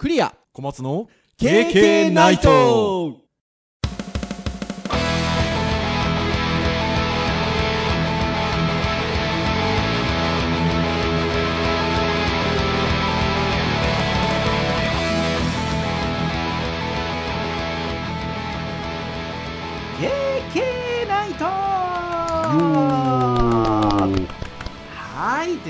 クリア。小松の KK ナイト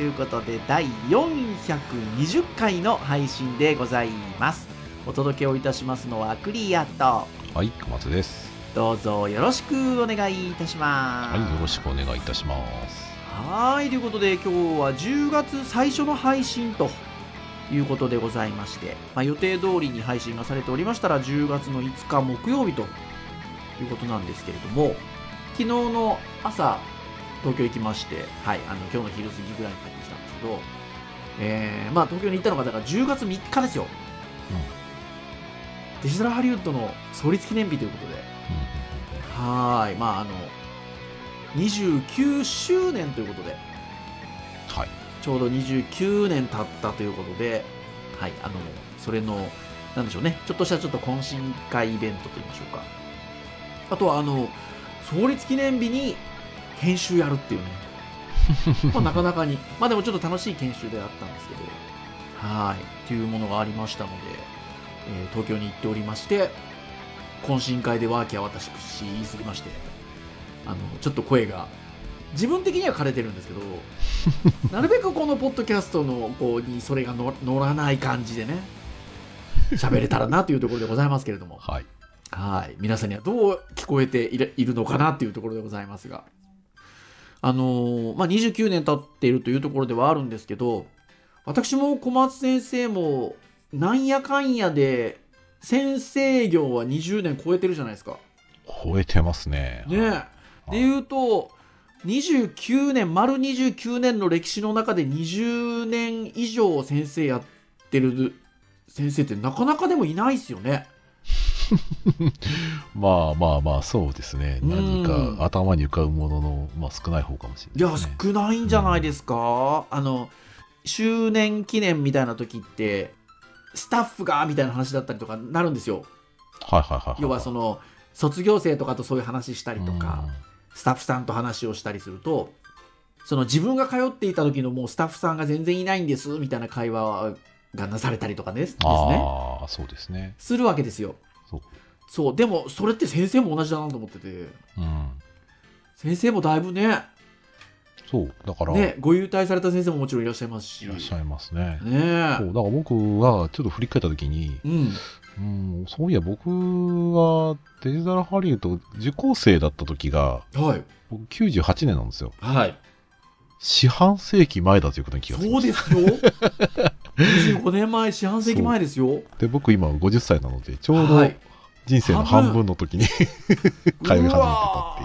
いということで第420回の配信でございますお届けをいたしますのはクリアとはい、小松です。どうぞよろしくお願いいたしますはい、よろしくお願いいたします。はいということで今日は10月最初の配信ということでございまして、まあ、予定通りに配信がされておりましたら10月の5日木曜日ということなんですけれども昨日の朝東京行きまして、はい、あの今日の昼過ぎぐらいに帰っけど、えーまあ、東京に行ったのがだから10月3日ですよ、デジタルハリウッドの創立記念日ということで。はーい。まああの29周年ということで。はい。ちょうど29年経ったということで、はい、あの、それの、なんでしょうね、ちょっとしたちょっと懇親会イベントといいましょうか。あとは、あの、創立記念日に研修やるっていうね。まあ、なかなかに、まあでもちょっと楽しい研修であったんですけど、はい、っていうものがありましたので、えー東京に行っておりまして、懇親会でワーキャー私言い過ぎまして、あの、ちょっと声が、自分的には枯れてるんですけど、なるべくこのポッドキャストのこうにそれがの乗らない感じでね、喋れたらなというところでございますけれども、はい。はい。皆さんにはどう聞こえているいるのかなというところでございますが、あのーまあ、29年経っているというところではあるんですけど、私も小松先生も、なんやかんやで、先生業は20年超えてるじゃないですか。超えてますね。ねえ。で言うと、29年、丸29年の歴史の中で20年以上先生やってる先生ってなかなかでもいないですよね。まあまあまあ、そうですね。うん何か頭に浮かぶものの、まあ少ない方かもしいや、れないですね。少ないんじゃないですか、あの、周年記念みたいな時って、スタッフがみたいな話だったりとかなるんですよ。はいはいはいはい。要はその、卒業生とかとそういう話したりとか、スタッフさんと話をしたりすると、その自分が通っていた時のもうスタッフさんが全然いないんですみたいな会話がなされたりとかねですね。ああ、そうですね。するわけですよ。そう。そう。でも、それって先生も同じだなと思ってて、うん。先生もだいぶね、そう。だから、ね、ご優待された先生ももちろんいらっしゃいますし。いらっしゃいますね。ねえそう。だから僕はちょっと振り返ったときに、うん。うん、そういや僕はデジタルハリウッド受講生だった時が、はい。僕98年なんですよ。はい。四半世紀前だということに気がつきそうましですよ。25年前、四半世紀前ですよ。た。で、僕今50歳なので、ちょうどはい。人生の半分の時に通い始めてたって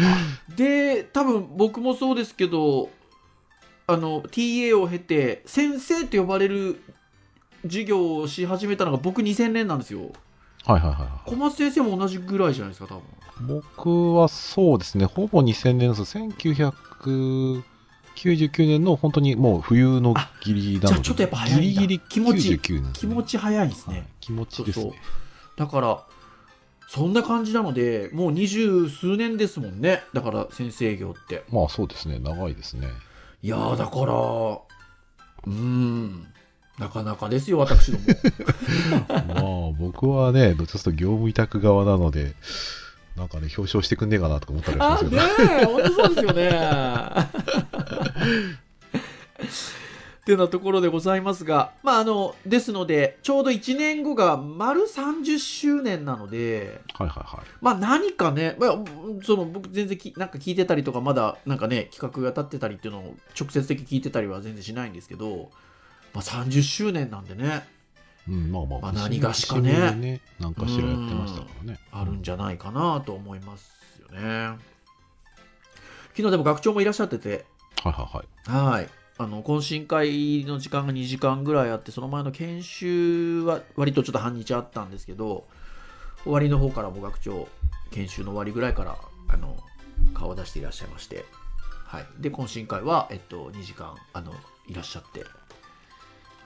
いう。うで、多分僕もそうですけど、あの、TA を経て、先生と呼ばれる授業をし始めたのが僕2000年なんですよ。はいはいはいは小松先生も同じぐらいじゃないですか、多分。い。僕はそうですね、ほぼ2000年です。1999年の本当にもう冬のギリギリなので、じゃあちょっとやっぱ早いんだギリギリ気持ち99気持ち早いですね。はい気持ちですね。そうそうだから、そんな感じなので、もう二十数年ですもんね。だから先生業って。まあそうですね、長いですね。いやー、だから、うーん、なかなかですよ、私ども。まあ僕はね、どっちかと業務委託側なので、なんかね、表彰してくんねえかなとか思ったりはあしますけど、ねえ、本当そうですよね。ってなところでございますが、まあ、あの、ですので、ちょうど1年後が丸30周年なので、はいはいはい。まあ何かね、まあ、その僕全然きなんか聞いてたりとか、まだなんかね、企画が立ってたりっていうのを直接的に聞いてたりは全然しないんですけど、まあ30周年なんでね、うん、まあまあ、まあ何がしかねね、何かしらやってましたからね。あるんじゃないかなと思いますよね。昨日でも学長もいらっしゃってて、はいはいはい。はい。あの、懇親会の時間が2時間ぐらいあって、その前の研修は割とちょっと半日あったんですけど、終わりの方からも学長、研修の終わりぐらいから、あの、顔を出していらっしゃいまして、はい。で、懇親会は、えっと、2時間、あの、いらっしゃって、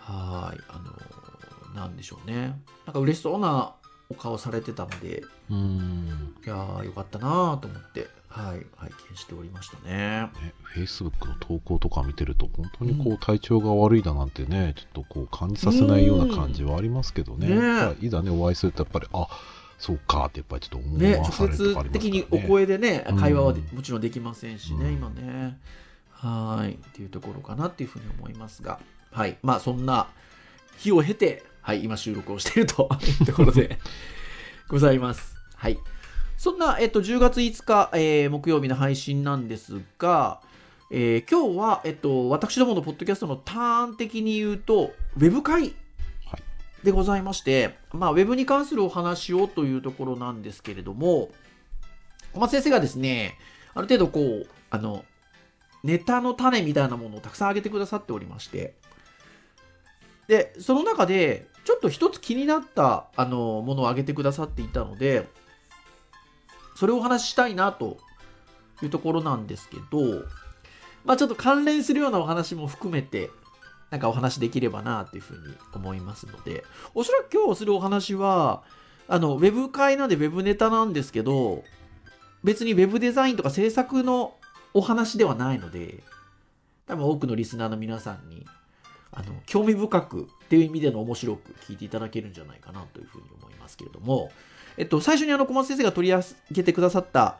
はい。あのなん、でしょうね。なんか嬉しそうなお顔されてたので、うん。いやー、よかったなと思って、はい、拝見しておりましたね。ね、Facebook の投稿とか見てると、本当にこうう体調が悪いだなんてね、ちょっとこう感じさせないような感じはありますけどね。うんねいざね、お会いすると、やっぱり、あそうかってやっぱりちょっと思ね、わさ直れるとかありますからね。接的にお声でね、うん会話はでもちろんできませんしね、うん今ね。はい、っていうところかなっていうふうに思いますが、はい、まあそんな日を経て、はい、今収録をしているという ところでございます。はい。そんな、えっと、10月5日、えー木曜日の配信なんですが、えー今日は、えっと、私どものポッドキャストのターン的に言うと、ウェブ会はいでございまして、まあ、ウェブに関するお話をというところなんですけれども、小松先生がですね、ある程度こう、あの、ネタの種みたいなものをたくさん挙げてくださっておりまして、で、その中で、ちょっと一つ気になった、あの、ものを挙げてくださっていたので、それをお話ししたいなというところなんですけど、まあちょっと関連するようなお話も含めて、なんかお話できればなというふうに思いますので、おそらく今日するお話は、あの、ウェブ会なんでウェブネタなんですけど、別にウェブデザインとか制作のお話ではないので、多分多くのリスナーの皆さんに、あの、興味深くっていう意味での面白く聞いていただけるんじゃないかなというふうに思いますけれども、えっと、最初にあの、小松先生が取り上げてくださった、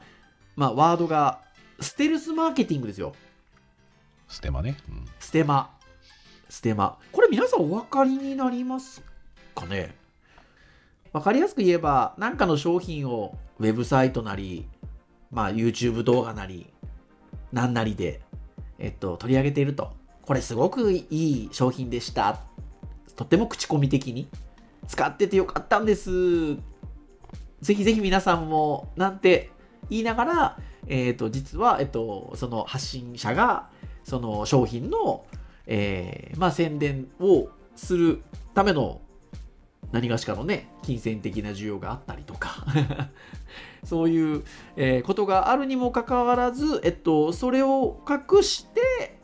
まあ、ワードが、ステルスマーケティングですよ。ステマね。うんステマ。ステマ。これ皆さんお分かりになりますかね？分かりやすく言えば、何かの商品をウェブサイトなり、まあ YouTube 動画なり、何なりで、えっと、取り上げていると。これすごくいい商品でした。とっても口コミ的に。使っててよかったんです。ぜひぜひ皆さんも、なんて言いながら、えっ、と、実は、えっと、その発信者が、その商品の、えーまあ、宣伝をするための何がしかのね、金銭的な需要があったりとか、そういう、えことがあるにもかかわらず、えっと、それを隠して、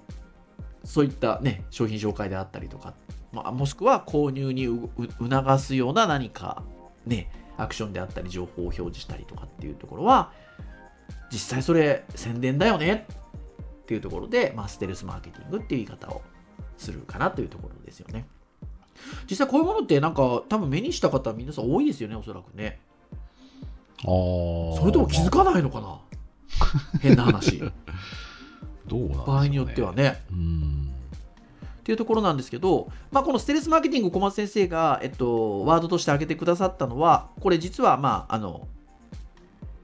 そういったね、商品紹介であったりとか、まあ、もしくは購入に促すような何か、ね、アクションであったり、情報を表示したりとかっていうところは、実際それ宣伝だよねっていうところで、まあ、ステルスマーケティングっていう言い方をするかなというところですよね。実際こういうものってなんか多分目にした方皆さん多いですよね、おそらくね。あーそれとも気づかないのかな？変な話。どうなんね場合によっては。ね。うん。っていうところなんですけど、まあ、このステルスマーケティング小松先生が、えっと、ワードとして挙げてくださったのは、これ実は、まあ、あの、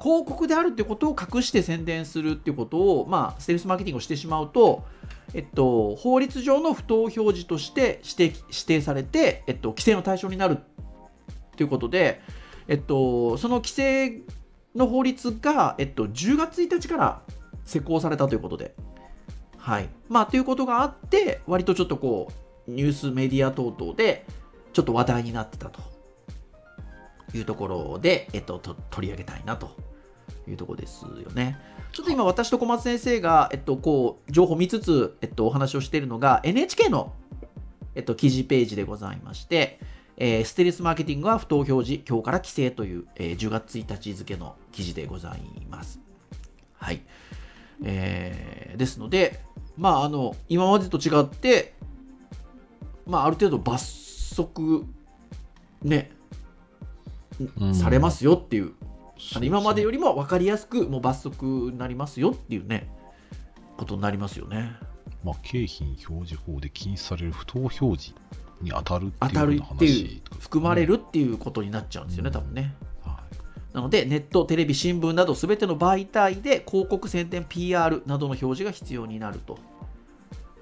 広告であるっていうことを隠して宣伝するっていうことを、まあ、ステルスマーケティングをしてしまうと、えっと、法律上の不当表示として指定指定されて、えっと、規制の対象になるということで、えっと、その規制の法律が、えっと、10月1日から施行されたということで、はい。まあ、ということがあって、割とちょっとこう、ニュースメディア等々で、ちょっと話題になってたというところで、えっと、と取り上げたいなというところですよね。ちょっと今、私と小松先生が、えっと、こう、情報を見つつ、えっと、お話をしているのが、NHK の、えっと、記事ページでございまして、えーステルスマーケティングは不当表示、今日から規制という、えー10月1日付の記事でございます。はい。えーですので、まあ、あの、今までと違って、まあ、ある程度罰則、ね、うんされますよっていう、あの今までより。りも分かりやすく、もう罰則になりますよっていうね、ことになりますよね。まあ、景品表示法で禁止される不当表示に当たるっていう話、含まれるっていうことになっちゃうんですよね、うん多分ね。はなので、ネット、テレビ、新聞など全ての媒体で広告、宣伝、PR などの表示が必要になると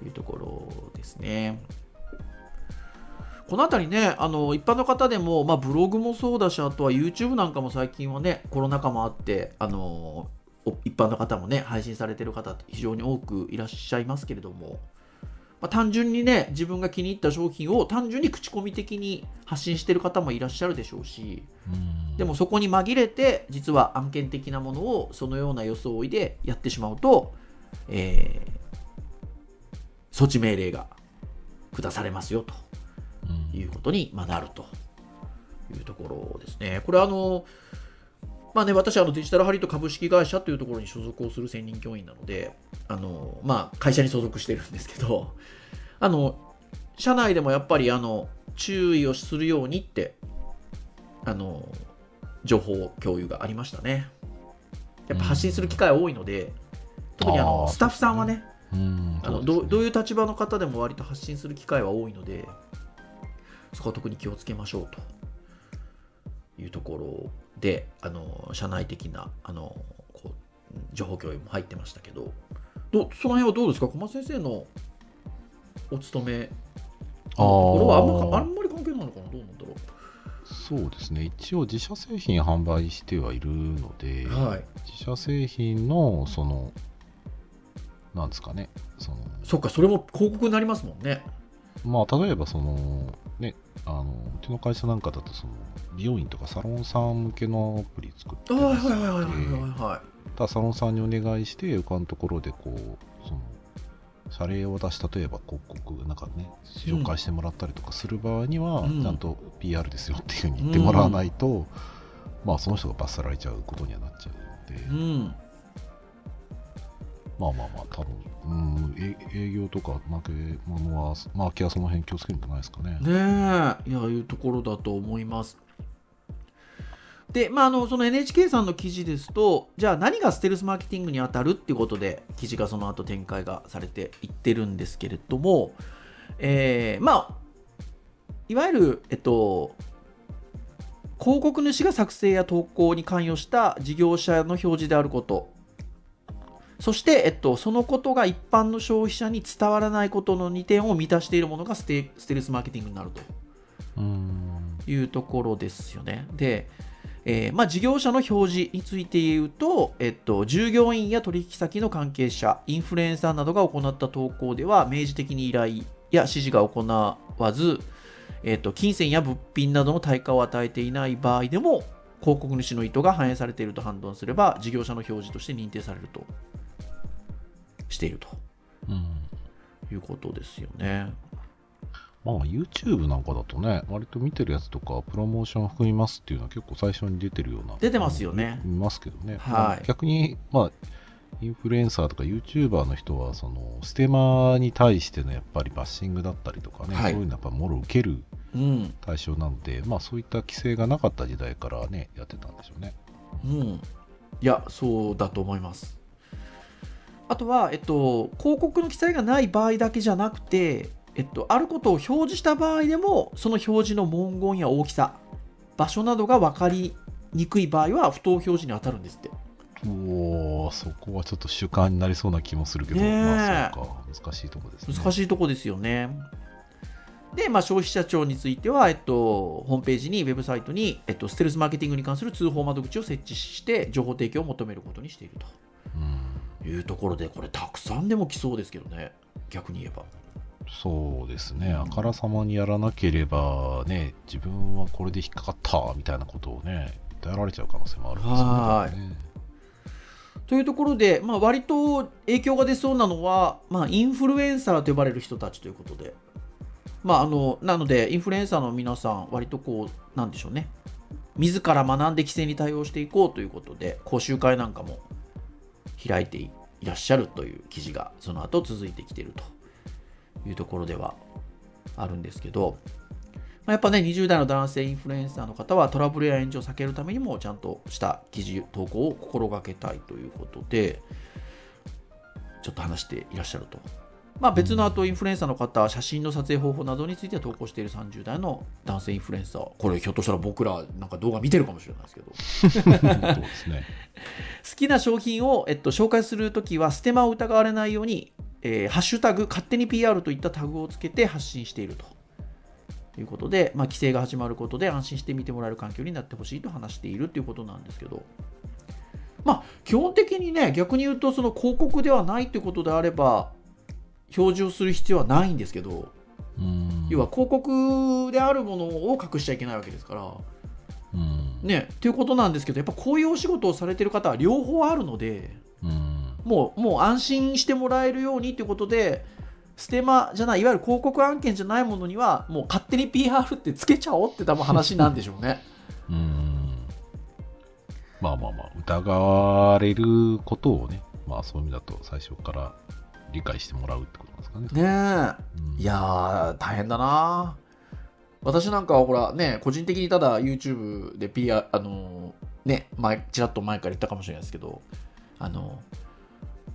いうところですね。このあたりね、あの一般の方でも、まあ、ブログもそうだし、あとは YouTube なんかも最近はね、コロナ禍もあって、あのお一般の方もね、配信されてる方、非常に多くいらっしゃいますけれども、まあ、単純にね、自分が気に入った商品を単純に口コミ的に発信してる方もいらっしゃるでしょうし、でもそこに紛れて、実は案件的なものをそのような装いでやってしまうと、えー措置命令が下されますよとうんいうことにまあなるというところですね。これあのまあね、私はあのデジタルハリウッド株式会社というところに所属をする専任教員なので、あのまあ、会社に所属してるんですけど、あの社内でもやっぱりあの注意をするようにってあの情報共有がありましたね。やっぱ発信する機会多いので、特にあのスタッフさんはね、うんあのどうどういう立場の方でも割と発信する機会は多いので、そこは特に気をつけましょうというところで、あの社内的なあのこう情報共有も入ってましたけど、どその辺はどうですか、小松先生のお勤め、あー。これはあんまあんまり関係ないのかな、どうなんだろそうですね。一応自社製品販売してはいるので、う。はい、自社製品の、その、なんですかね、その、そっか、それも広告になりますもんね。まあ、例えばその、ね、あの、うちの会社なんかだと、その、美容院とかサロンさん向けのアプリ作ってはいますはいはいはいはいのではただサロンさんにお願いして、他のところでこう、その、謝礼を出し、例えば広告、なんかね、紹介してもらったりとかする場合には、うんちゃんと PR ですよっていうふうに言ってもらわないと、まあ、その人が罰せられちゃうことにはなっちゃうので、い。うん。まあまあまあ、多分、うん、営業とか負け物は、マーケはその辺気をつけるんじゃないですかね。ねえ、いや、いうところだと思います。で、まあ、あのその NHK さんの記事ですと、じゃあ何がステルスマーケティングに当たるっていうことで、記事がその後展開がされていってるんですけれども、えーまあ、いわゆる、えっと、広告主が作成や投稿に関与した事業者の表示であること、そして、えっと、そのことが一般の消費者に伝わらないことの2点を満たしているものがステステルスマーケティングになるとうん。いうところですよね。で、えーまあ、事業者の表示について言うと、えっと、従業員や取引先の関係者、インフルエンサーなどが行った投稿では、明示的に依頼や指示が行わず、えっと、金銭や物品などの対価を与えていない場合でも、広告主の意図が反映されていると判断すれば、事業者の表示として認定されるとしているとうん。いうことですよね。まあ、YouTube なんかだとね、割と見てるやつとか、プロモーション含みますっていうのは結構最初に出てるような。出てますよね見ますけどね。はいまあ逆に、まあ、インフルエンサーとか YouTuber の人は、その、ステマに対してのやっぱりバッシングだったりとかね、はいそういうのやっぱもろ受けるうん。対象なので、まあそういった規制がなかった時代からね、やってたんでしょうね。うん。いや、そうだと思います。あとは、えっと、広告の記載がない場合だけじゃなくて、えっと、あることを表示した場合でも、その表示の文言や大きさ、場所などが分かりにくい場合は、不当表示に当たるんですって。おーそこはちょっと主観になりそうな気もするけど、まあそうか、難しいとこですね。難しいとこですよね。で、まあ、消費者庁については、えっと、ホームページに、ウェブサイトに、えっと、ステルスマーケティングに関する通報窓口を設置して、情報提供を求めることにしているうんというところで、これ、たくさんでも来そうですけどね、逆に言えば。そうですね、あからさまにやらなければ、ね、自分はこれで引っかかったみたいなことをね、訴えられちゃう可能性もあるんですよね。というところで、まあ、割と影響が出そうなのは、まあ、インフルエンサーと呼ばれる人たちということで、まあ、あのなので、インフルエンサーの皆さん、割とこう、なんでしょうね、自ら学んで規制に対応していこうということで、講習会なんかも開いていらっしゃるという記事が、その後続いてきているというところではあるんですけど、ま、やっぱね、20代の男性インフルエンサーの方はトラブルや炎上を避けるためにも、ちゃんとした記事投稿を心がけたいということで、ちょっと話していらっしゃると。まあ、別のあとインフルエンサーの方は写真の撮影方法などについて投稿している30代の男性インフルエンサー、これひょっとしたら僕らなんか動画見てるかもしれないですけど、そうですね。好きな商品を、えっと、紹介するときはステマを疑われないように、えーハッシュタグ勝手に PR といったタグをつけて発信しているということで、まあ、規制が始まることで安心して見てもらえる環境になってほしいと話しているということなんですけど、まあ、基本的にね逆に言うとその広告ではないということであれば表示をする必要はないんですけどうん要は広告であるものを隠しちゃいけないわけですから。うんね、ということなんですけどやっぱこういうお仕事をされてる方は両方あるので。うんもうもう安心してもらえるようにということでステマじゃないいわゆる広告案件じゃないものにはもう勝手に PR ってつけちゃおうって多分話なんでしょうね。うん。まあまあまあ、疑われることをね、まあそういう意味だと最初から理解してもらうってことなんですかね。ねえ。うんいやー、大変だな私なんかはほらね、個人的にただ YouTube で PR、あのーね、前、ちらっと前から言ったかもしれないですけど、あの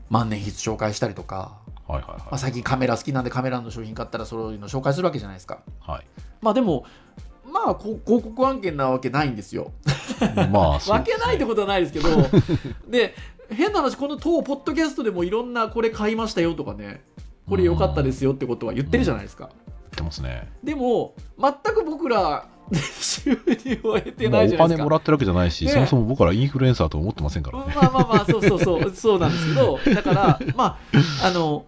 万年筆紹介したりとか、はいはいまあ、最近カメラ好きなんでカメラの商品買ったらそういうの紹介するわけじゃないですか。はい。まあでも、まあこ広告案件なわけないんですよ。はい。まあ、そうわ けないってことはないですけど、で、変な話、この当ポッドキャストでもいろんなこれ買いましたよとかね、これ良かったですよってことは言ってるじゃないですか。言ってますね。でも、全く僕ら、収入を得てないじゃないですか。金もらってるわけじゃないし、ねそもそも僕らインフルエンサーと思ってませんからね。まあまあまあ、そうそうそう、そうなんですけど、だから、まあ、あの、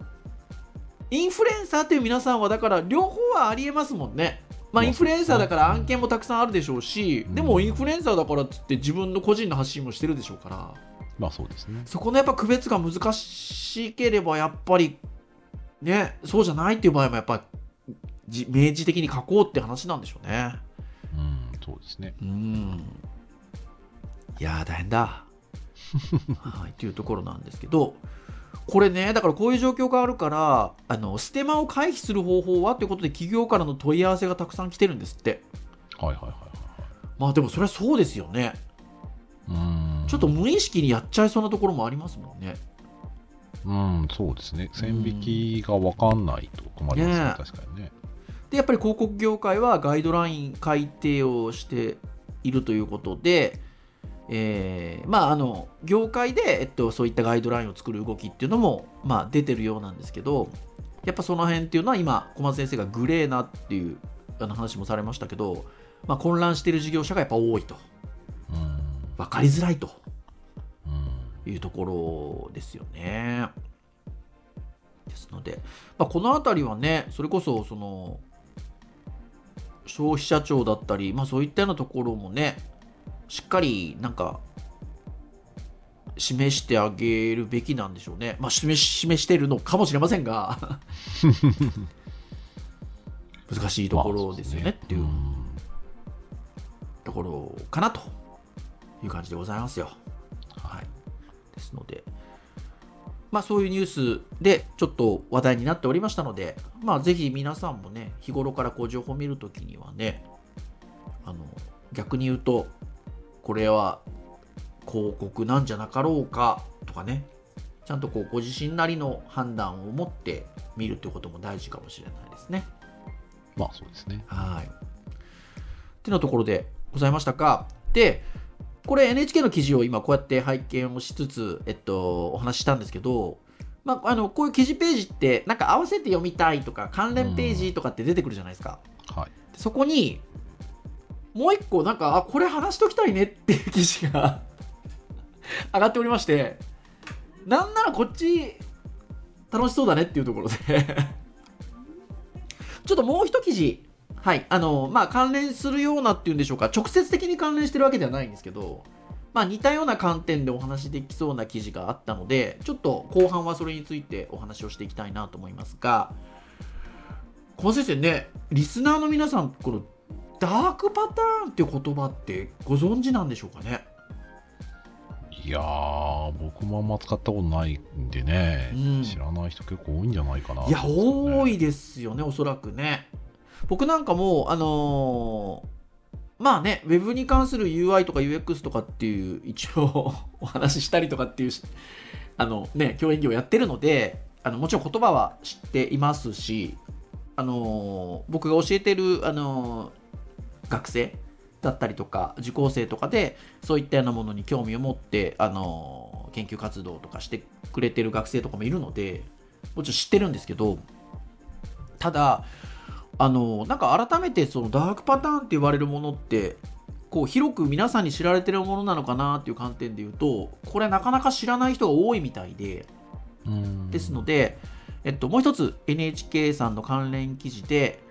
インフルエンサーっていう皆さんは、だから、両方はありえますもんね。まあ、まあインフルエンサーだから案件もたくさんあるでしょうし、うんでもインフルエンサーだからっつって自分の個人の発信もしてるでしょうから、まあそうですね。そこのやっぱ区別が難しければ、やっぱり、ね、そうじゃないっていう場合も、やっぱ、じ明示的に書こうって話なんでしょうね。うん、そうですね。うん。いやー、大変だ。はい、というところなんですけど、これね、だからこういう状況があるから、あのステマを回避する方法はということで、企業からの問い合わせがたくさん来てるんですって。はいはいはいはい。まあでもそれはそうですよね。うん。ちょっと無意識にやっちゃいそうなところもありますもんね。うん、そうですね。線引きが分かんないと困りますね、ねえ確かにね。で、やっぱり広告業界はガイドライン改定をしているということで、えーまあ、あの業界で、えっと、そういったガイドラインを作る動きっていうのも、まあ、出てるようなんですけどやっぱその辺っていうのは今小松先生がグレーなっていうあの話もされましたけど、まあ、混乱している事業者がやっぱ多いとうん。分かりづらいとうん。いうところですよね。ですので、まあ、この辺りはねそれこそその消費者庁だったり、まあ、そういったようなところもねしっかりなんか示してあげるべきなんでしょうね。まあ、示し示してるのかもしれませんが 難しいところですよねっていうところかなという感じでございますよ。はい、ですので、まあ、そういうニュースでちょっと話題になっておりましたので、まあ、ぜひ皆さんもね、日頃からこう情報を見るときにはね、あの逆に言うと、これは広告なんじゃなかろうかとかね、ちゃんとこうご自身なりの判断を持って見るということも大事かもしれないですね。まあそうですね。はい。ってなところでございましたか。で、これ NHK の記事を今こうやって拝見をしつつ、えっと、お話ししたんですけど、まあ、あのこういう記事ページってなんか合わせて読みたいとか関連ページとかって出てくるじゃないですか。はい。でそこにもう一個なんかあこれ話しときたいねっていう記事が 上がっておりましてなんならこっち楽しそうだねっていうところで ちょっともう一記事はいあのまあ関連するようなっていうんでしょうか。直接的に関連してるわけではないんですけどまあ似たような観点でお話できそうな記事があったのでちょっと後半はそれについてお話をしていきたいなと思いますが小松先生ねリスナーの皆さんこのダークパターンっていう言葉ってご存知なんでしょうかね？いやー、僕もあんま使ったことないんでね、うん。知らない人結構多いんじゃないかな、いや多い。いですよねおそらくね僕なんかもあのーまあね、ウェブに関する UI とか UX とかっていう一応 お話ししたりとかっていうあのね教員業やってるのであのもちろん言葉は知っていますしあのー僕が教えてるあのー学生だったりとか受講生とかでそういったようなものに興味を持ってあの研究活動とかしてくれてる学生とかもいるのでもちろん知ってるんですけどただあのなんか改めてそのダークパターンって言われるものってこう広く皆さんに知られてるものなのかなっていう観点で言うとこれなかなか知らない人が多いみたいでうん。ですので、えっと、もう一つ NHK さんの関連記事で、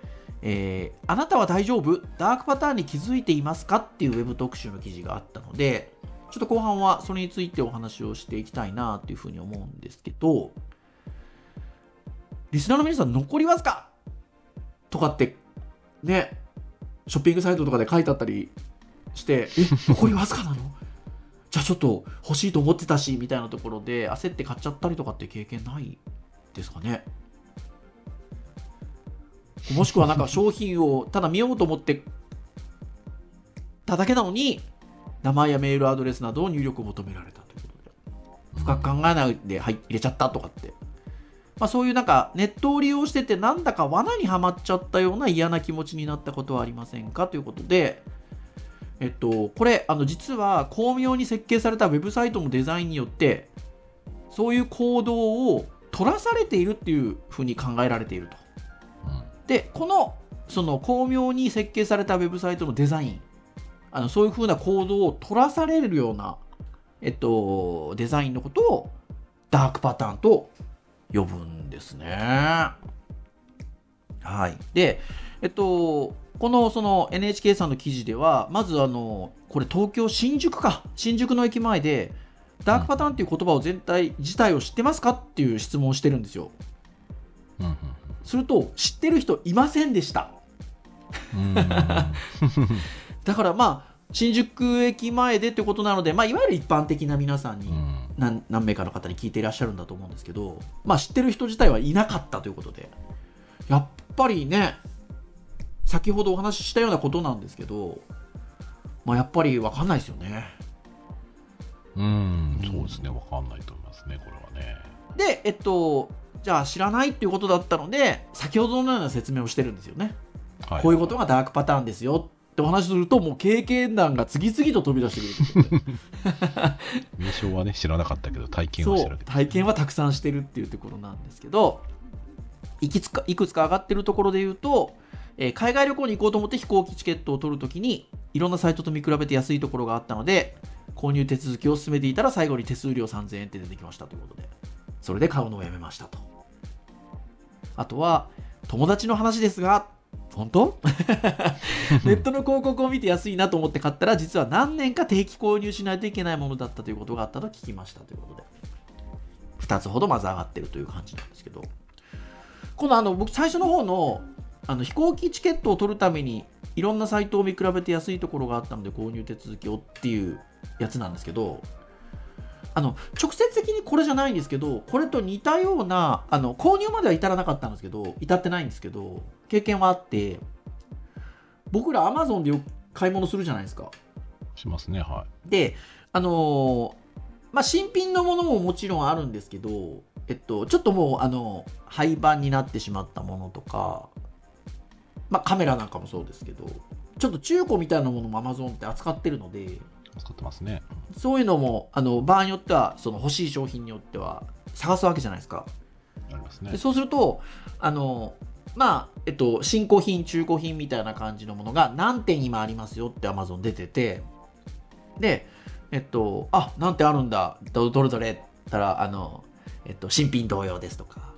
えーあなたは大丈夫？ダークパターンに気づいていますかっていうウェブ特集の記事があったのでちょっと後半はそれについてお話をしていきたいなというふうに思うんですけどリスナーの皆さん残りわずか？とかってねショッピングサイトとかで書いてあったりしてえ残りわずかなの？じゃあちょっと欲しいと思ってたしみたいなところで焦って買っちゃったりとかって経験ないですかね？もしくはなんか商品をただ見ようと思ってただけなのに名前やメールアドレスなどを入力を求められたということで。深く考えないで、はい、入れちゃったとかって、まあ、そういうなんかネットを利用しててなんだか罠にはまっちゃったような嫌な気持ちになったことはありませんかということでえっと、これあの実は巧妙に設計されたウェブサイトのデザインによってそういう行動を取らされているっていうふうに考えられていると。うんでこのその巧妙に設計されたウェブサイトのデザインあのそういうふうな行動を取らされるような、えっと、デザインのことをダークパターンと呼ぶんですね。はい。で、えっと、このその NHK さんの記事では、まずあの、これ東京新宿か、新宿の駅前で、ダークパターンっていう言葉を全体自体を知ってますかっていう質問をしてるんですよ。うんすると、知ってる人いませんでした。うんうん だからまあ、新宿駅前でってことなので、まあ、いわゆる一般的な皆さんにうん何何名かの方に聞いていらっしゃるんだと思うんですけど、まあ、知ってる人自体はいなかったということでやっぱりね先ほどお話ししたようなことなんですけど、まあ、やっぱり分かんないですよね。うん、そうですね、わかんないと思いますね、これはね。でえっとじゃあ知らないっていうことだったので先ほどのような説明をしてるんですよね、はい。こういうことがダークパターンですよってお話しするともう経験談が次々と飛び出してくるということで名称はね、知らなかったけど、体験はしてる。体験はたくさんしてるっていうところなんですけどいくつかいくつか上がってるところで言うと、えー海外旅行に行こうと思って飛行機チケットを取るときにいろんなサイトと見比べて安いところがあったので購入手続きを進めていたら最後に手数料3000円って出てきましたということでそれで買うのをやめましたとあとは友達の話ですが本当？ネットの広告を見て安いなと思って買ったら実は何年か定期購入しないといけないものだったということがあったと聞きましたということで。2つほどまず上がってるという感じなんですけど。このあの僕最初の方のあの飛行機チケットを取るためにいろんなサイトを見比べて安いところがあったので購入手続きをっていうやつなんですけどあの直接的にこれじゃないんですけどこれと似たようなあの購入までは至らなかったんですけど至ってないんですけど経験はあって僕ら Amazon でよく買い物するじゃないですかしますね、はであのーまあ新品のものももちろんあるんですけどえっとちょっともうあの廃盤になってしまったものとかまあカメラなんかもそうですけどちょっと中古みたいなものも Amazon って扱ってるのでい。使ってますね。そういうのもあの場合によってはその欲しい商品によっては探すわけじゃないですかありますねで。そうするとあのまあえっと新古品中古品みたいな感じのものが何点今ありますよって Amazon 出ててでえっとあ何点あるんだどどれどれったらあのえっと新品同様ですとか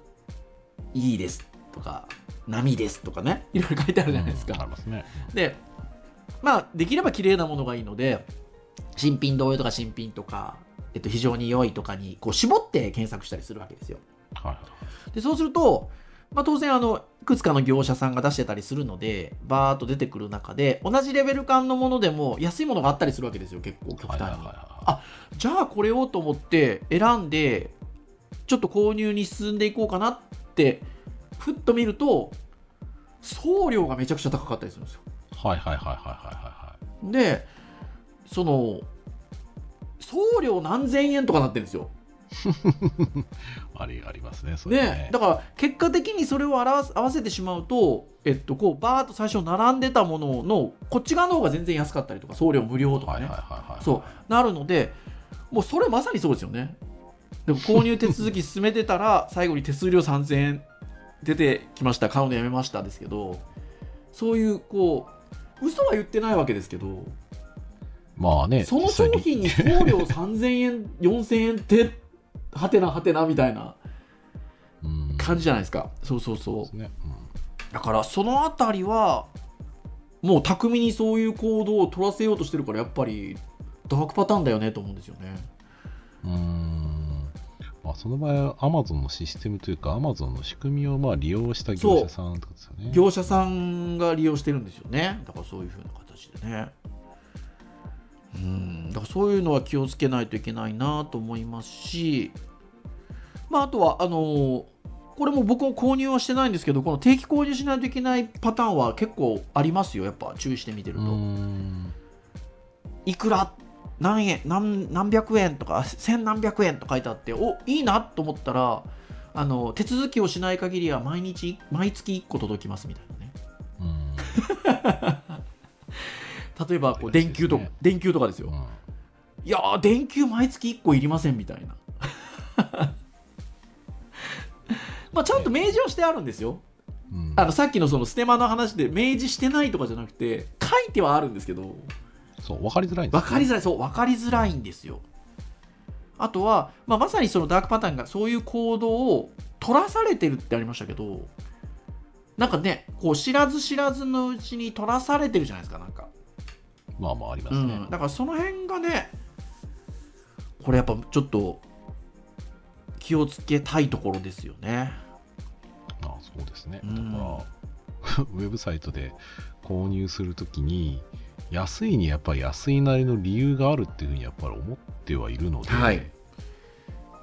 いいですとか波ですとかねいろいろ書いてあるじゃないですか、うんありますね。でまあできれば綺麗なものがいいので新品同様とか新品とか、えっと、非常に良いとかにこう絞って検索したりするわけですよ。はいはい。でそうすると、まあ、当然あのいくつかの業者さんが出してたりするのでバーッと出てくる中で同じレベル感のものでも安いものがあったりするわけですよ結構極端に、はいはいはいはい。あじゃあこれをと思って選んでちょっと購入に進んでいこうかなってふっと見ると送料がめちゃくちゃ高かったりするんですよ。はいはいはいはいはいはでその送料何千円とかなってるんですよ。ありありますね、それね、だから結果的にそれを表す合わせてしまうと、えっと、こうバーッと最初並んでたもののこっち側の方が全然安かったりとか送料無料とかね。そうなるのでもうそれまさにそうですよねでも購入手続き進めてたら 最後に手数料3000円出てきました買うのやめましたですけどそういうこう嘘は言ってないわけですけどまあね、その商品に送料3000円4000円ってはてなはてなみたいなうん感じじゃないですかそうそうそうですね。だからそのあたりはもう巧みにそういう行動を取らせようとしてるからやっぱりダークパターンだよねと思うんですよね。うん。まあ、その場合は Amazon のシステムというか Amazon の仕組みをまあ利用した業者さんとですよね。業者さんが利用してるんですよねだからそういうふうな形でねうん。だからそういうのは気をつけないといけないなと思いますしまああとはあのこれも僕も購入はしてないんですけどこの定期購入しないといけないパターンは結構ありますよやっぱ注意して見てると。ん。いくら何円何何百円とか千何百円と書いてあっておいいなと思ったらあの手続きをしない限りは毎日毎月1個届きますみたいなね。うん 例えばこう電球とか、電球とかですよ、うん。いやー電球毎月1個いりませんみたいな。まあちゃんと明示はしてあるんですよ。うん。あのさっきのそのステマの話で明示してないとかじゃなくて書いてはあるんですけど。そう分かりづらいんですよ分かりづらいそう分かりづらいんですよ。あとは、まあ、まさにそのダークパターンがそういう行動を取らされてるってありましたけどなんかねこう知らず知らずのうちに取らされてるじゃないですかなんかまあまあありまうすね。ん、だからその辺がねこれやっぱちょっと気をつけたいところですよね。まあそうですね。だうん。から、ウェブサイトで購入するときに、安いにやっぱり安いなりの理由があるっていうふうにやっぱり思ってはいるので、はい。や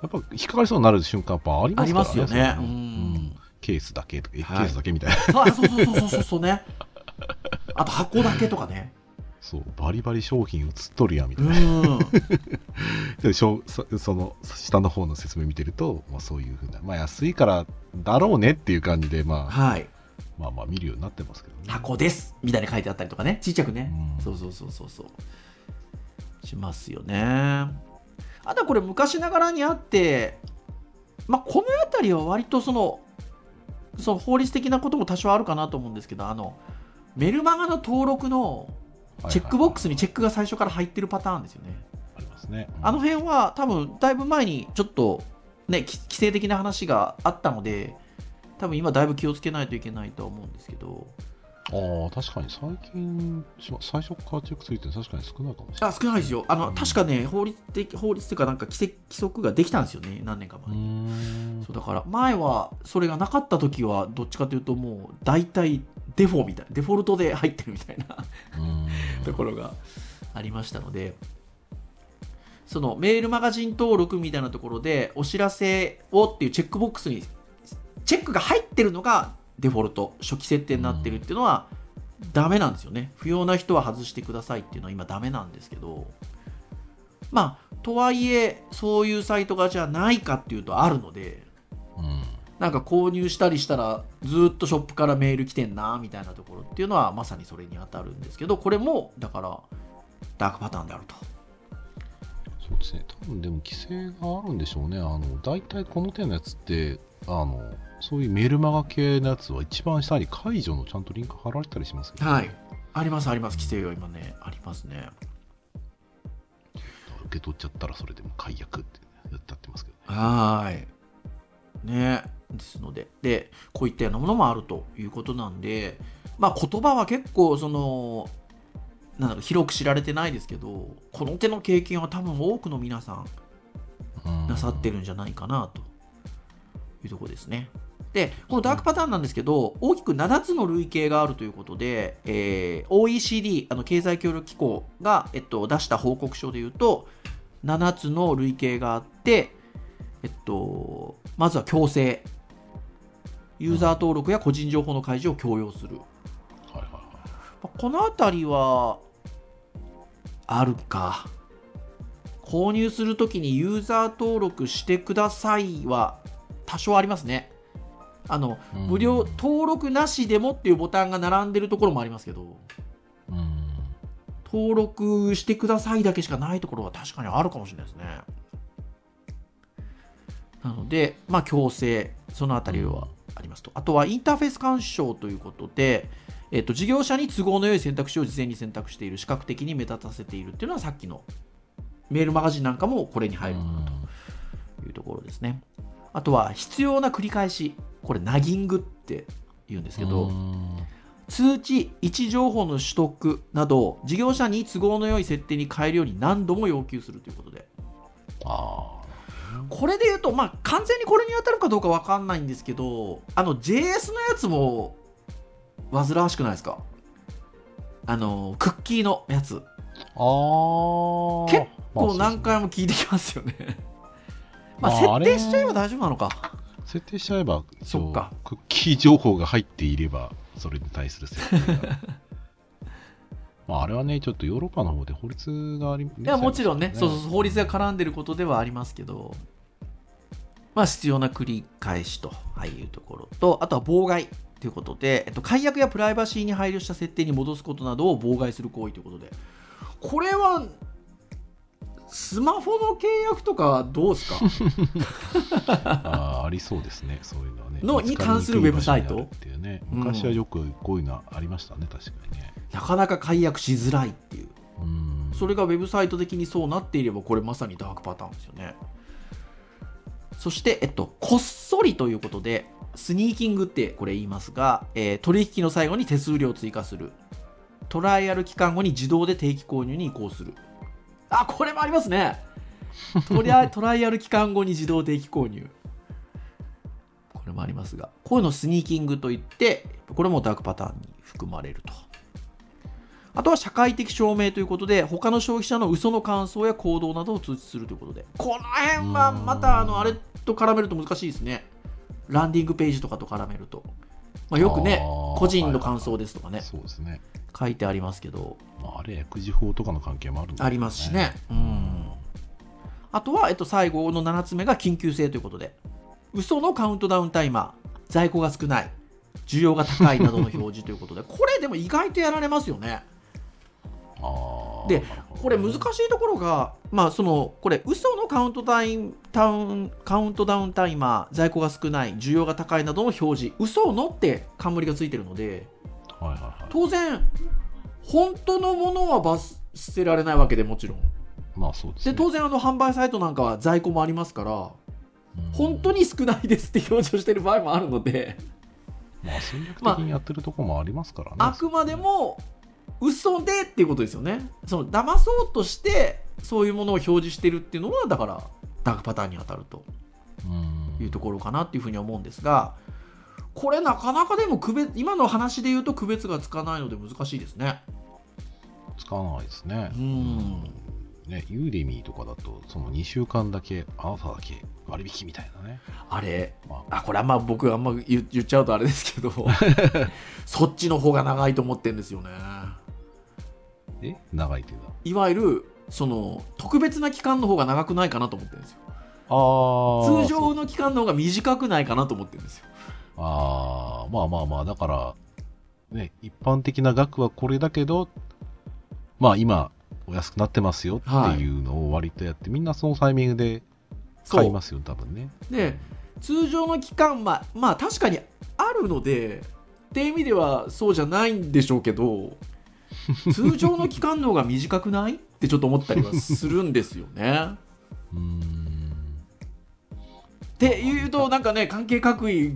っぱ引っかかりそうになる瞬間やっぱありあますからね。りますよね。ケースだけとか、えはい。ケースだけみたいな。そうそうそうそうそうね。あと箱だけとかねそう、バリバリ商品映っとるやんみたういな。ん。でしょそその下の方の説明見てると、まあ、そういうふうな、まあ、安いからだろうねっていう感じで、まあ、はい。まあまあ見るようになってますけどね。箱ですみたいに書いてあったりとかね。ちっちゃくね、うん。そうそうそうそうそう。しますよね。あとはこれ昔ながらにあってまあこの辺りは割とそのその法律的なことも多少あるかなと思うんですけどあのメルマガの登録のチェックボックスにチェックが最初から入ってるパターンですよね。ありますね。あの辺は多分だいぶ前にちょっとねき規制的な話があったので多分今だいぶ気をつけないといけないとは思うんですけどああ、確かに。最近、最初からチェックついてるの確かに少ないかもしれない。あ少ないですよ。あの確かね法律的法律というかなんか規制規則ができたんですよね。何年か前に、ん。そうだから前はそれがなかった時はどっちかというともう大体デフォみたいデフォルトで入ってるみたいな ところがありましたので。そのメールマガジン登録みたいなところでお知らせをっていうチェックボックスにチェックが入ってるのがデフォルト初期設定になってるっていうのはダメなんですよね不要な人は外してくださいっていうのは今ダメなんですけどまあとはいえそういうサイトがじゃあないかっていうとあるのでうんなんか購入したりしたらずっとショップからメール来てんなみたいなところっていうのはまさにそれに当たるんですけどこれもだからダークパターンであるとそうですね。多分でも規制があるんでしょうね。あの、大体この手のやつって、あの、そういうメールマガ系のやつは一番下に解除のちゃんとリンク貼られたりしますけど、はい。ありますあります。規制が今ねありますね。受け取っちゃったらそれでも解約ってやってやってますけどね。はーい。ね。ですので。でこういったようなものもあるということなんでまあ言葉は結構そのなんだろう広く知られてないですけどこの手の経験は多分多くの皆さんうん。なさってるんじゃないかなというところですね。で、このダークパターンなんですけど、大きく7つの類型があるということで、えー OECD、あの経済協力機構が、えっと、出した報告書でいうと、7つの類型があって、えっと、まずは強制。ユーザー登録や個人情報の開示を強要する。はいはいはい。まあこのあたりはあるか購入するときにユーザー登録してくださいは多少ありますねあのうん。無料登録なしでもっていうボタンが並んでるところもありますけどうん。登録してくださいだけしかないところは確かにあるかもしれないですね。なのでまあ強制そのあたりはありますと。あとはインターフェース干渉ということでえっと事業者に都合の良い選択肢を事前に選択している視覚的に目立たせているっていうのはさっきのメールマガジンなんかもこれに入るかなというところですね。あとは必要な繰り返しこれナギングって言うんですけど、うん。通知、位置情報の取得など、事業者に都合の良い設定に変えるように何度も要求するということで、ああ、これで言うと、まあ、完全にこれに当たるかどうかわかんないんですけど、あの、JS のやつも、煩わしくないですか？あの、クッキーのやつ。あー。結構何回も聞いてきますよね。まあ、設定しちゃえば大丈夫なのか。設定しちゃえばそっか。クッキー情報が入っていればそれに対する設定が。まああれはねちょっとヨーロッパの方で法律がありいいや、もちろんね、そうそうそう、法律が絡んでることではありますけど、まあ、必要な繰り返しというところと、あとは妨害ということで、えっと、解約やプライバシーに配慮した設定に戻すことなどを妨害する行為ということで、これは、スマホの契約とかどうですか？あーありそうですね。そういうのはね。のに関するウェブサイト？っていうね。うん。昔はよくこういうのありましたね確かにね。なかなか解約しづらいっていう。うん。それがウェブサイト的にそうなっていれば、これまさにダークパターンですよね。そして、えっと、こっそりということで、スニーキングってこれ言いますが、えー取引の最後に手数料を追加する。トライアル期間後に自動で定期購入に移行する。あ、これもありますね。トリア トライアル期間後に自動定期購入。これもありますが、こういうのをスニーキングといって、これもダークパターンに含まれると。あとは社会的証明ということで、他の消費者の嘘の感想や行動などを通知するということで、この辺はまた、あの、あれと絡めると難しいですね。ランディングページとかと絡めると。まあ、よくね個人の感想ですとかね、そうですね、書いてありますけど、まあ、あれ薬事法とかの関係もあるんだありますしね。うん。あとは、えっと、最後の7つ目が緊急性ということで、嘘のカウントダウンタイマー、在庫が少ない、需要が高いなどの表示ということで、これでも意外とやられますよね。でこれ難しいところが、まあ、そのこれ嘘のカウントダウンタウンカウントダウンタイマー在庫が少ない需要が高いなどの表示。嘘のって冠がついてるのではいはいはい。当然本当のものは罰捨てられないわけでもちろん。まあそうですね。で当然あの販売サイトなんかは在庫もありますからうん。本当に少ないですって表示をしてる場合もあるので。まあ戦略的にやってるとこもありますからね、あくまでも嘘でっていうことですよね。その騙そうとしてそういうものを表示してるっていうのはだからダークパターンに当たるとうん。いうところかなっていうふうには思うんですがこれなかなかでも区別今の話で言うと区別がつかないので難しいですね。使わないですね。う。ん。ね、ユーデミーとかだと、その2週間だけ、あなただけ割引みたいなね。あれまあ。これあんま僕あんま言言っちゃうとあれですけど そっちの方が長いと思ってるんですよね。あ、え？長いっていうのいわゆるその特別な期間の方が長くないかなと思ってるんですよ。あ通常の期間の方が短くないかなと思ってるんですよああ、まあまあまあ、だから、ね、一般的な額はこれだけど、まあ今、お安くなってますよっていうのを割とやって、みんなそのタイミングで買いますよ、多分ね。で通常の期間はまあ確かにあるのでっていう意味ではそうじゃないんでしょうけど 通常の期間の方が短くない？ってちょっと思ったりはするんですよね。うーん。っていうとなんかね関係各位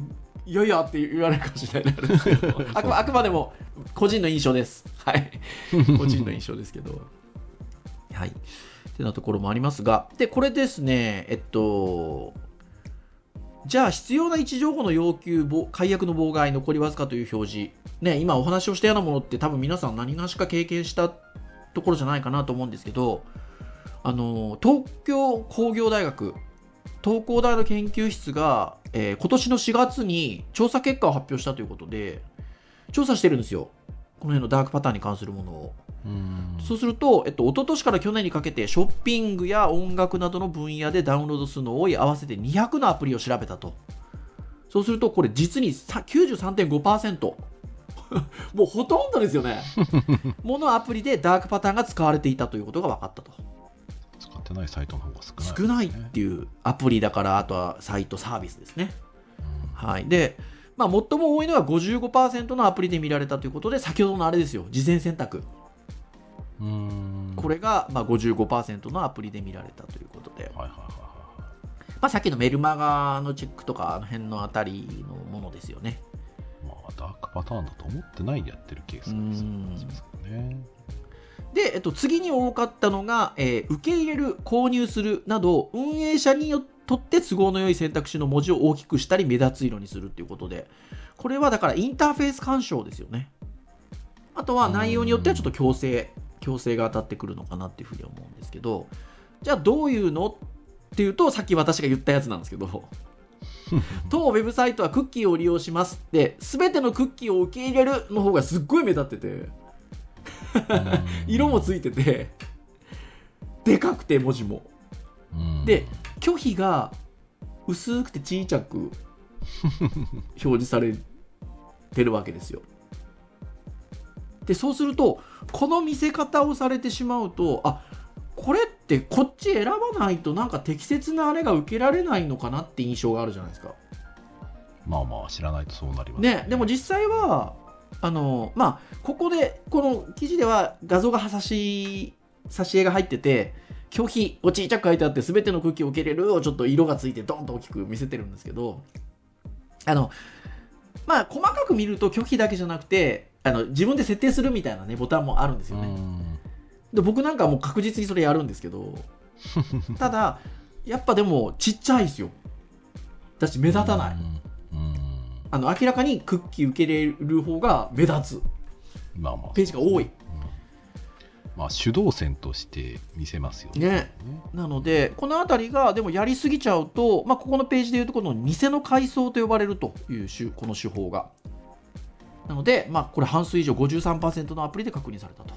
いやいやって言われるかもしれないんですけど。あくまあくまでも個人の印象です。はい。個人の印象ですけど。はい。ってなところもありますが。でこれですねえっとじゃあ必要な位置情報の要求ぼ解約の妨害残りわずかという表示。ね今お話をしたようなものって多分皆さん何がしか経験したところじゃないかなと思うんですけど。あの東京工業大学東工大の研究室が、えー今年の4月に調査結果を発表したということで調査してるんですよ。この辺のダークパターンに関するものを。そうすると、えっと、一昨年から去年にかけてショッピングや音楽などの分野でダウンロード数の多い合わせて200のアプリを調べたと。そうするとこれ実にさ93.5% もうほとんどですよね。ものアプリでダークパターンが使われていたということが分かったと使ってないサイトの方が少ない、少ないっていうアプリだからあとはサイトサービスですねはい、で、まあ、最も多いのは55%のアプリで見られたということで、先ほどのあれですよ、事前選択、うん。これがまあ55%のアプリで見られたということで、はいはいはいはまあ、さっきのメルマガのチェックとか、あの辺のあたりのものですよね。い。まあ、ダークパターンだと思ってないでやってるケースがですね。で、えっと、次に多かったのが、えー受け入れる、購入するなど、運営者によっとって都合の良い選択肢の文字を大きくしたり目立つ色にするっていうことでこれはだからインターフェース干渉ですよね。あとは内容によってはちょっと強制強制が当たってくるのかなっていうふうに思うんですけどじゃあどういうの？っていうとさっき私が言ったやつなんですけど 当ウェブサイトはクッキーを利用しますって全てのクッキーを受け入れるの方がすっごい目立ってて色もついててでかくて文字も。で拒否が薄くて小さく表示されてるわけですよ。でそうするとこの見せ方をされてしまうとあこれってこっち選ばないとなんか適切なあれが受けられないのかなって印象があるじゃないですか。まあまあ知らないとそうなりますねでも実際はあのまあここでこの記事では画像が差し挿絵が入ってて拒否を小さく書いてあって全ての空気を受け入れるをちょっと色がついてドンと大きく見せてるんですけどあのまあ細かく見ると拒否だけじゃなくてあの自分で設定するみたいなねボタンもあるんですよね。で僕なんかもう確実にそれやるんですけど ただやっぱでもちっちゃいですよ。だし目立たないあの明らかにクッキー受け入れる方が目立つ、まあまあ、ページが多い、まあ、主導線として見せますよね。ね。なので、この辺りがでもやりすぎちゃうと、まあ、ここのページでいうと、この偽の階層と呼ばれるというこの手法が。なので、まあ、これ半数以上53%のアプリで確認されたと。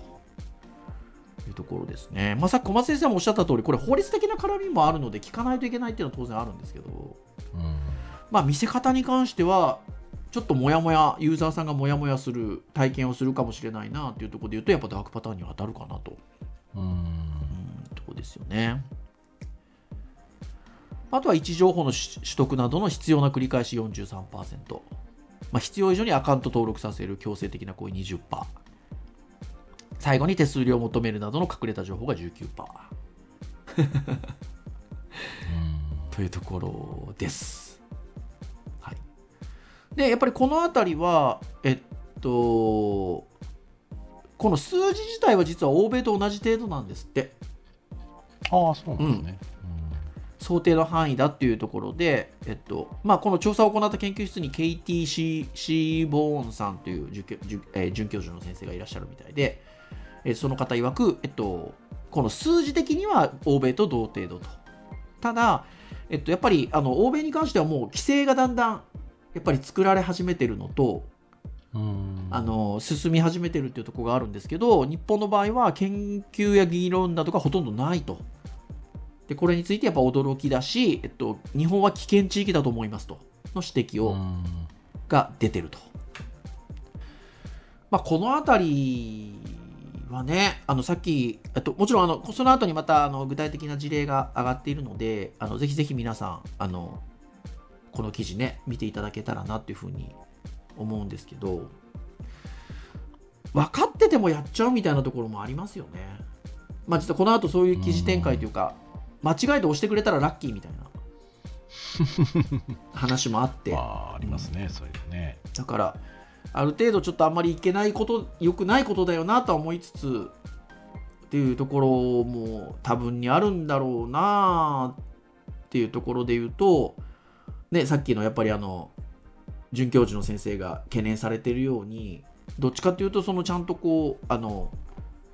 いうところですね。まあ、さっき小松先生もおっしゃった通り、これ法律的な絡みもあるので、聞かないといけないっていうのは当然あるんですけど、うんまあ、見せ方に関しては、ちょっともやもや、ユーザーさんがもやもやする体験をするかもしれないなっていうところで言うと、やっぱダークパターンに当たるかなと。うんうん、とこですよね。あとは位置情報の取得などの必要な繰り返し43%。まあ、必要以上にアカウント登録させる強制的な行為20%。最後に手数料を求めるなどの隠れた情報が19%。というところです。はい。で、やっぱりこのあたりは、えっと、この数字自体は実は欧米と同じ程度なんですって。ああ、そうなんですね。想定の範囲だっていうところで、えっとまあ、この調査を行った研究室に KTC シーボーンさんという准教,、えー、准教授の先生がいらっしゃるみたいで、えーその方曰く、えっと、この数字的には欧米と同程度と。ただ、えっと、やっぱりあの欧米に関してはもう規制がだんだんやっぱり作られ始めてるのと、うん。あの進み始めてるっていうところがあるんですけど日本の場合は研究や議論などがほとんどないと。でこれについてやっぱ驚きだし、えっと、日本は危険地域だと思いますと。の指摘を、うん。が出てると、まあ、この辺りはねあのさっきあともちろんあのその後にまたあの具体的な事例が上がっているのであのぜひぜひ皆さんあのこの記事ね見ていただけたらなっていうふうに思うんですけど分かっててもやっちゃうみたいなところもありますよね。まあ実はこの後そういう記事展開というか間違えて押してくれたらラッキーみたいな 話もあってまあ、ありますね、そういうのね。だからある程度ちょっとあんまりいけないこと良くないことだよなとは思いつつっていうところも多分にあるんだろうなっていうところで言うと、ね、さっきのやっぱりあの准教授の先生が懸念されているようにどっちかっていうとそのちゃんとこうあの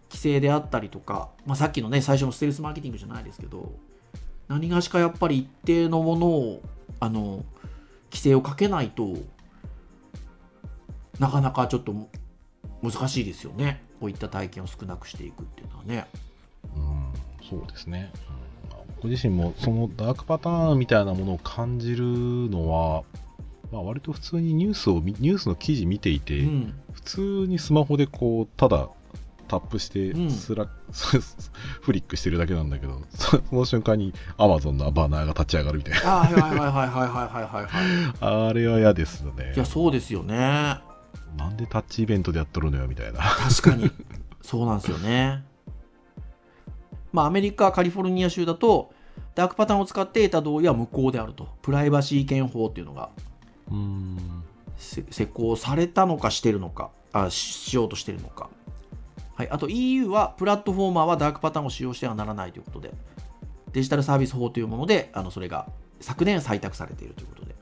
規制であったりとか、まあ、さっきのね最初のステルスマーケティングじゃないですけど何がしかやっぱり一定のものをあの規制をかけないとなかなかちょっと難しいですよねこういった体験を少なくしていくっていうのはね。うん、そうですね。僕自身もそのダークパターンみたいなものを感じるのは、まあ、割と普通にニュースをニュースの記事見ていて、うん、普通にスマホでこうただタップしてスラ、うん、フリックしてるだけなんだけどその瞬間にアマゾンのバナーが立ち上がるみたいな。あはいはいはいはいはいはいはい。あれは嫌ですよね。いやそうですよね。なんでタッチイベントでやっとるのよみたいな。確かに。そうなんですよね。まあアメリカカリフォルニア州だとダークパターンを使って得た同意は無効であると。プライバシー権法っていうのがうん。せ施行されたのかしてるのかあししようとしてるのか、はい、あと EU はプラットフォーマーはダークパターンを使用してはならないということでデジタルサービス法というものであのそれが昨年採択されているということで、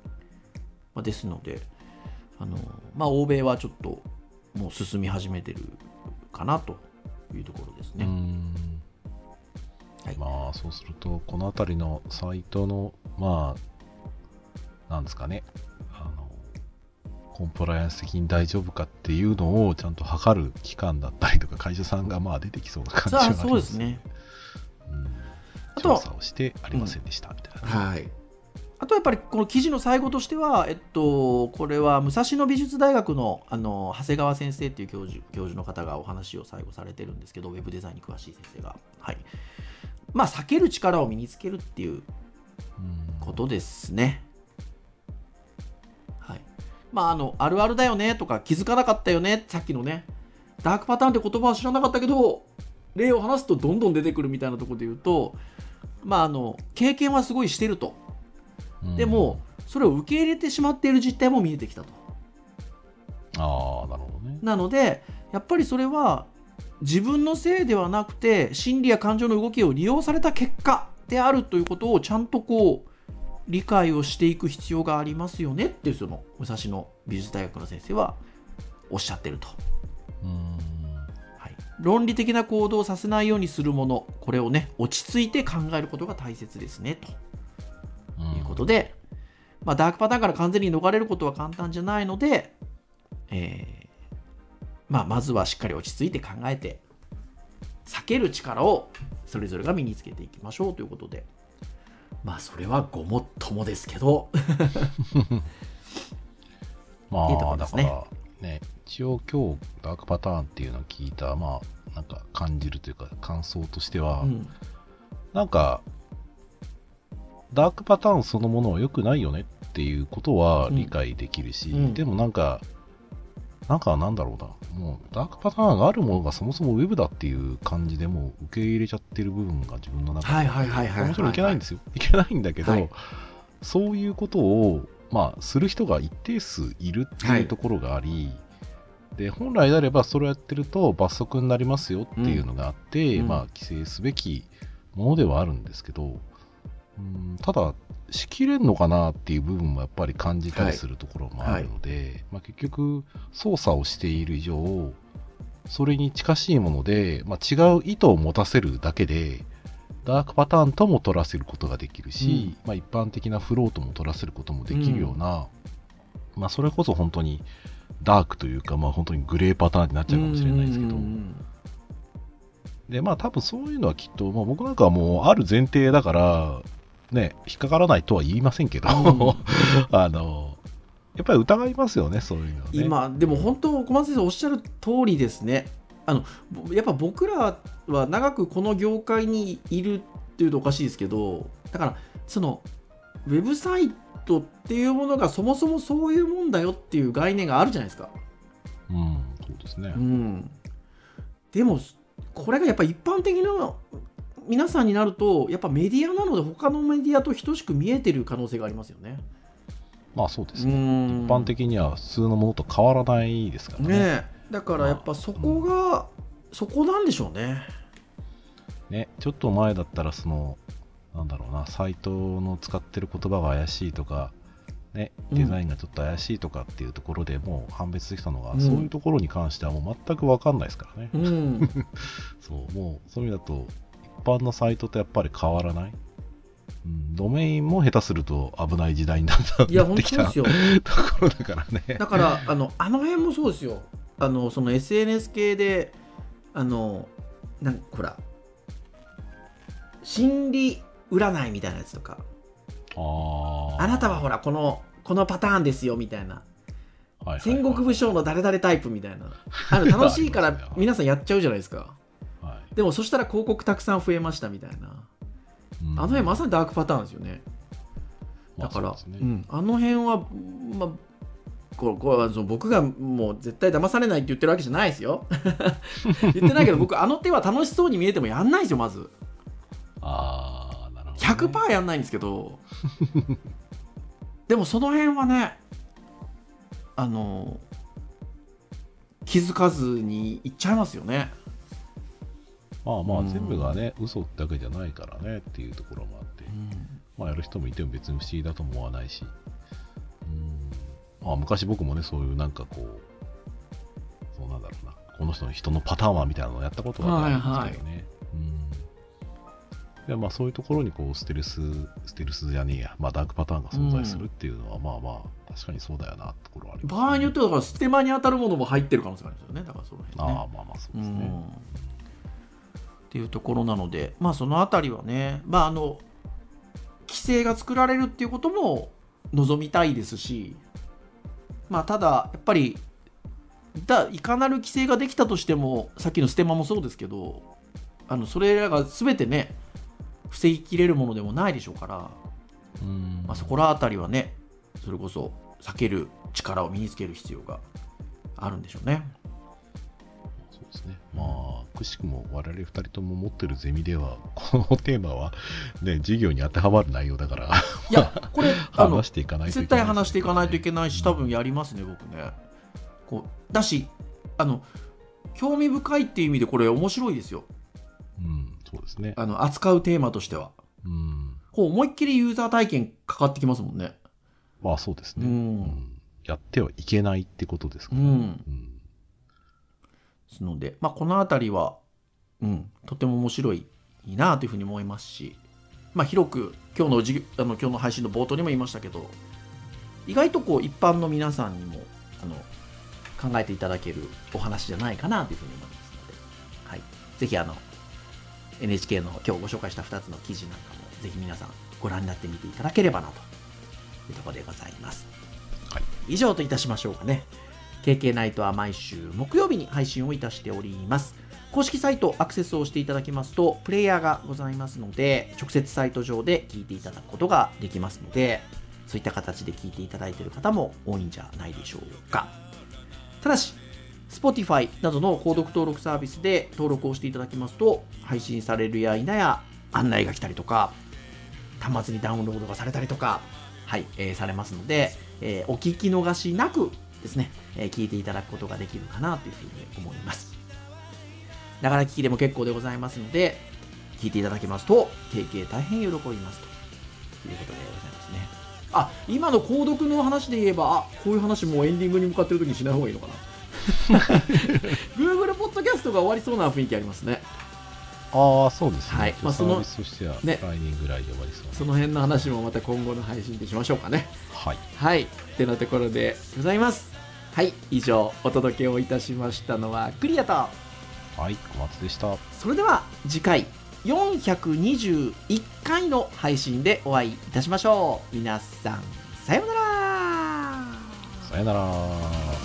まあ、ですのであの、まあ、欧米はちょっともう進み始めてるかなというところですね。はい、まあそうするとこの辺りのサイトのまあなんですかね。あのコンプライアンス的に大丈夫かっていうのをちゃんと測る機関だったりとか会社さんがまあ出てきそうな感じはあります。ね。そうですね、うん、調査をしてありませんでしたみたいな、ね。うん、はい。あとやっぱりこの記事の最後としては、えっと、これは武蔵野美術大学のあの長谷川先生っていう教授教授の方がお話を最後されてるんですけど、ウェブデザインに詳しい先生が。はいまあ、避ける力を身につけるっていうことですね。はいまあ、あのあるあるだよねとか気づかなかったよねさっきのねダークパターンって言葉は知らなかったけど例を話すとどんどん出てくるみたいなところで言うと、まあ、あの経験はすごいしてると。でもそれを受け入れてしまっている実態も見えてきたと。ああなるほどね。なのでやっぱりそれは自分のせいではなくて心理や感情の動きを利用された結果であるということをちゃんとこう理解をしていく必要がありますよねっていうその武蔵野美術大学の先生はおっしゃってると。はい、論理的な行動をさせないようにするものこれをね落ち着いて考えることが大切ですねと。いうことで、まあ、ダークパターンから完全に逃れることは簡単じゃないので、えーまあ、まずはしっかり落ち着いて考えて、避ける力をそれぞれが身につけていきましょうということで、まあ、それはごもっともですけど。まあ、いいね、だからね、一応今日ダークパターンっていうのを聞いた、まあ、なんか感じるというか感想としては、うん、なんかダークパターンそのものは良くないよねっていうことは理解できるし、うん、でもなんか、なんかなんだろうな、もうダークパターンがあるものがそもそもウェブだっていう感じでもう受け入れちゃってる部分が自分の中で、もちろんいけないんですよ。いけないんだけど、はい、そういうことを、まあ、する人が一定数いるっていうところがあり、はい。で本来であればそれをやってると罰則になりますよっていうのがあって、うん、まあ規制すべきものではあるんですけど、うんただ、しきれんのかなっていう部分もやっぱり感じたりするところもあるので、はい。はい、まあ、結局、操作をしている以上、それに近しいもので、まあ、違う意図を持たせるだけで、ダークパターンとも取らせることができるし、うん、まあ、一般的なフローとも取らせることもできるような、うん、まあ、それこそ本当にダークというか、まあ、本当にグレーパターンになっちゃうかもしれないですけど、で、まあ多分そういうのはきっと、まあ、僕なんかはもうある前提だから、ね、引っかからないとは言いませんけど、うん、あの、やっぱり疑いますよね、そういうの、ね、今、でも本当、小松先生おっしゃる通りですね。あのやっぱ僕らは長くこの業界にいるっていうとおかしいですけど、だから、その、ウェブサイトっていうものがそもそもそういうもんだよっていう概念があるじゃないですか。うん、そうですね。うん。でも、これがやっぱ一般的な皆さんになるとやっぱメディアなので他のメディアと等しく見えてる可能性がありますよね。まあそうですね。一般的には普通のものと変わらないですからね。ねだからやっぱそこが、まあうん、そこなんでしょうね。ね、ちょっと前だったらそのなんだろうなサイトの使ってる言葉が怪しいとか、ね、デザインがちょっと怪しいとかっていうところでもう判別できたのが、うん、そういうところに関してはもう全く分かんないですからね。うん、そうもうそういう意味だと般のサイトとやっぱり変わらない？うん、ドメインも下手すると危ない時代になった。いや本当ですよ。ところだからね。だからあのあの辺もそうですよ。あのその SNS 系であのなんほら心理占いみたいなやつとか。ああなたはほらこのこのパターンですよみたいな、戦国武将の誰々タイプみたいな。あの楽しいから皆さんやっちゃうじゃないですかでもそしたら広告たくさん増えましたみたいな、うん、あの辺まさにダークパターンですよね。だから、ね。うん、あの辺は、まあ、これこれはその僕がもう絶対騙されないって言ってるわけじゃないですよ。言ってないけど僕あの手は楽しそうに見えてもやんないですよまず。ああなるほど、ね、100%やんないんですけど。でもその辺はねあの気づかずにいっちゃいますよねまあまあ全部がね、うん、嘘だけじゃないからねっていうところもあって、まあ、やる人もいても別に不思議だと思わないし、うん。まあ、昔僕もね、そういうなんかこう、そうなんだろうな、この人の人のパターンはみたいなのをやったことがあるんですけどね。うん。いやまあそういうところにこうステルス、ステルスじゃねえや、まあダークパターンが存在するっていうのは、まあまあ、確かにそうだよなってところはあります、場合によってはステマに当たるものも入ってる可能性があるんですよね。だからその辺ね。ああ、まあまあそうですね。うんっていうところなので、まあ、そのあたりはね、まあ、あの規制が作られるっていうことも望みたいですし、まあ、ただ、やっぱりだいかなる規制ができたとしても、さっきのステマもそうですけど、あのそれらが全てね、防ぎきれるものでもないでしょうから、うんまあ、そこらあたりはね、それこそ避ける力を身につける必要があるんでしょうね。ですね。まあ、くしくも我々二人とも持ってるゼミでは、このテーマは、ね、授業に当てはまる内容だから、いや、これ、あの話していかないといけない、絶対話していかないといけないし、多分やりますね、僕ね。こうだしあの、興味深いっていう意味で、これ、面白いですようん、そうですね。あの、扱うテーマとしては。うん。こう思いっきりユーザー体験かかってきますもんね。まあそうですね。うんやってはいけないってことですからね。うん。うんですので、まあ、このあたりは、うん、とても面白いいいなというふうに思いますし、まあ、広く今日の授業あの今日の配信の冒頭にも言いましたけど意外とこう一般の皆さんにもあの考えていただけるお話じゃないかなというふうに思いますので、はい、ぜひあの NHK の今日ご紹介した2つの記事なんかもぜひ皆さんご覧になってみていただければなというところでございます。はい以上といたしましょうかね。KK ナイトは毎週木曜日に配信をいたしております。公式サイトアクセスをしていただきますと、プレイヤーがございますので、直接サイト上で聞いていただくことができますので、そういった形で聞いていただいている方も多いんじゃないでしょうか。ただし、Spotify などの購読登録サービスで登録をしていただきますと、配信されるや否や案内が来たりとか、端末にダウンロードがされたりとか、はい、えーされますので、えーお聞き逃しなくですね、えー聞いていただくことができるかなというふうに思います。ながら聞きでも結構でございますので、聞いていただけますと、KK 大変喜びますということでございますね。あ、今の購読の話で言えば、あ、こういう話もうエンディングに向かってる時にしない方がいいのかな。Google ポッドキャストが終わりそうな雰囲気ありますね。ああ、そうですね。はいまあそのね来年ぐらいで終わりそうなその辺の話もまた今後の配信でしましょうかね。はい。はい。ってなところでございます。はい。以上、お届けをいたしましたのはクリアと、はい、小松でした。それでは次回421回の配信でお会いいたしましょう。皆さん、さようならさよなら。